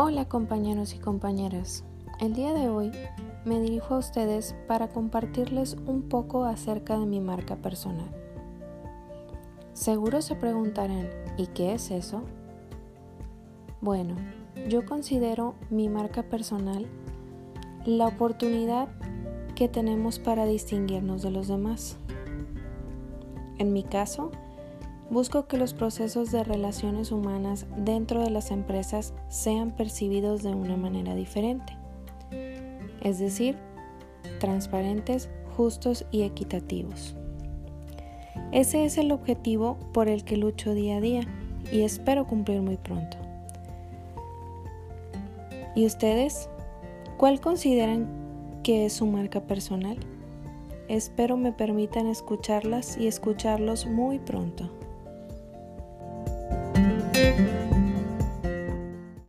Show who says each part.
Speaker 1: Hola compañeros y compañeras, el día de hoy me dirijo a ustedes para compartirles un poco acerca de mi marca personal. Seguro se preguntarán, ¿y qué es eso? Bueno, yo considero mi marca personal la oportunidad que tenemos para distinguirnos de los demás. En mi caso, busco que los procesos de relaciones humanas dentro de las empresas sean percibidos de una manera diferente, es decir, transparentes, justos y equitativos. Ese es el objetivo por el que lucho día a día y espero cumplir muy pronto. ¿Y ustedes? ¿Cuál consideran que es su marca personal? Espero me permitan escucharlas y escucharlos muy pronto.